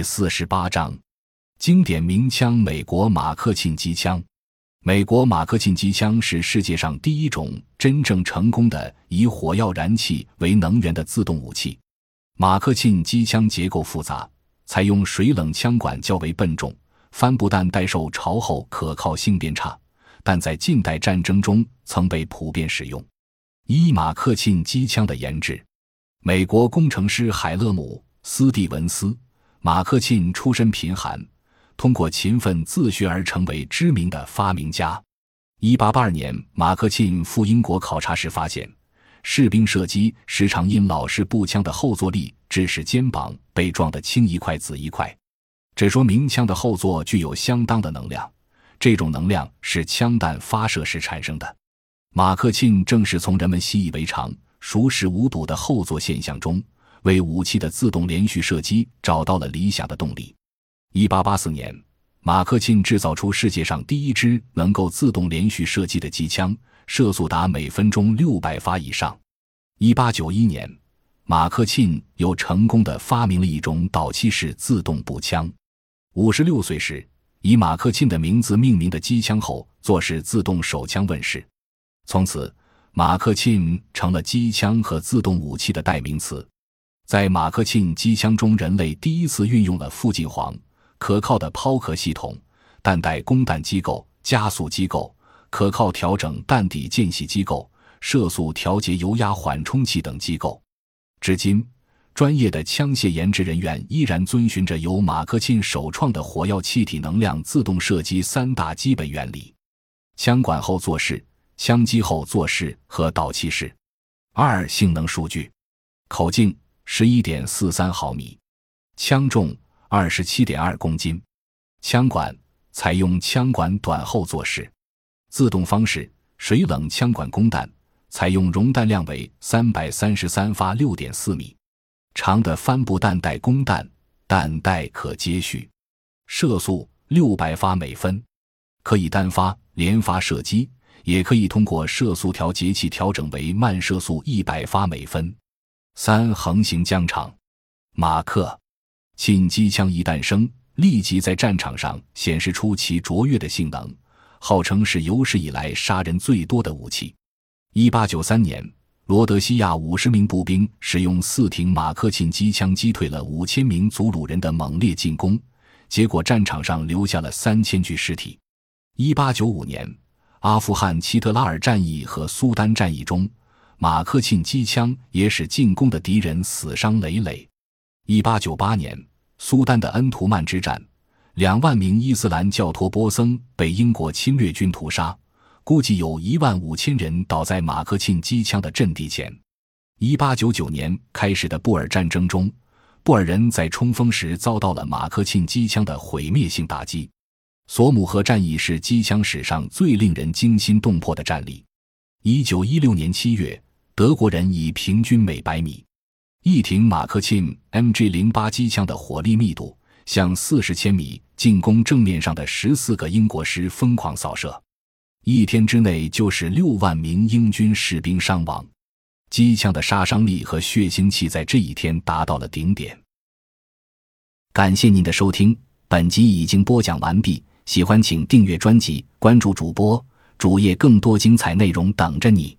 第四十八章，经典名枪——美国马克沁机枪。美国马克沁机枪是世界上第一种真正成功的以火药燃气为能源的自动武器。马克沁机枪结构复杂，采用水冷枪管较为笨重，帆布弹待受潮后可靠性变差，但在近代战争中曾被普遍使用。一马克沁机枪的研制，美国工程师海勒姆·斯蒂文斯·马克沁出身贫寒。通过勤奋自学而成为知名的发明家。一八八二年，马克沁赴英国考察时发现，士兵射击时常因老式步枪的后坐力，致使肩膀被撞得青一块紫一块。这说明枪的后座具有相当的能量，这种能量是枪弹发射时产生的。马克沁正是从人们习以为常、熟视无睹的后座现象中，为武器的自动连续射击找到了理想的动力。一八八四年，马克沁制造出世界上第一支能够自动连续射击的机枪，射速达每分钟六百发以上。一八九一年，马克沁又成功的发明了一种导气式自动步枪。五十六岁时，以马克沁的名字命名的机枪后座式自动手枪问世，从此，马克沁成了机枪和自动武器的代名词。在马克沁机枪中，人类第一次运用了附近簧。可靠的抛壳系统、弹带供弹机构、加速机构、可靠调整弹底间隙机构、射速调节油压缓冲器等机构。至今，专业的枪械研制人员依然遵循着由马克沁首创的火药气体能量自动射击三大基本原理：枪管后座式、枪机后座式和导气式。二、性能数据：口径十一点四三毫米，枪重。二十七点二公斤，枪管采用枪管短后坐式，自动方式水冷枪管供弹，采用容弹量为三百三十三发六点四米长的帆布弹带供弹，弹带可接续，射速六百发每分，可以单发、连发射击，也可以通过射速调节器调整为慢射速一百发每分。三横行疆场，马克。沁机枪一诞生，立即在战场上显示出其卓越的性能，号称是有史以来杀人最多的武器。一八九三年，罗德西亚五十名步兵使用四挺马克沁机枪击退了五千名祖鲁人的猛烈进攻，结果战场上留下了三千具尸体。一八九五年，阿富汗齐特拉尔战役和苏丹战役中，马克沁机枪也使进攻的敌人死伤累累。一八九八年。苏丹的恩图曼之战，两万名伊斯兰教托波僧被英国侵略军屠杀，估计有一万五千人倒在马克沁机枪的阵地前。一八九九年开始的布尔战争中，布尔人在冲锋时遭到了马克沁机枪的毁灭性打击。索姆河战役是机枪史上最令人惊心动魄的战例。一九一六年七月，德国人以平均每百米。一挺马克沁 MG 零八机枪的火力密度，向四十千米进攻正面上的十四个英国师疯狂扫射，一天之内就使六万名英军士兵伤亡。机枪的杀伤力和血腥气在这一天达到了顶点。感谢您的收听，本集已经播讲完毕。喜欢请订阅专辑，关注主播主页，更多精彩内容等着你。